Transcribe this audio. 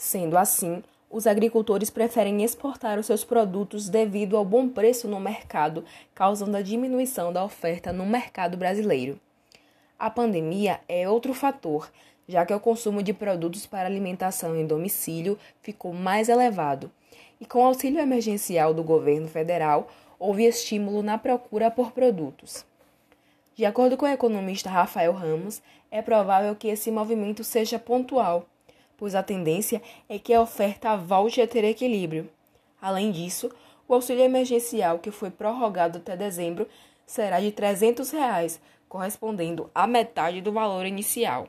Sendo assim, os agricultores preferem exportar os seus produtos devido ao bom preço no mercado, causando a diminuição da oferta no mercado brasileiro. A pandemia é outro fator, já que o consumo de produtos para alimentação em domicílio ficou mais elevado. E com auxílio emergencial do governo federal, houve estímulo na procura por produtos. De acordo com o economista Rafael Ramos, é provável que esse movimento seja pontual pois a tendência é que a oferta volte a ter equilíbrio. Além disso, o auxílio emergencial que foi prorrogado até dezembro será de 300 reais, correspondendo à metade do valor inicial.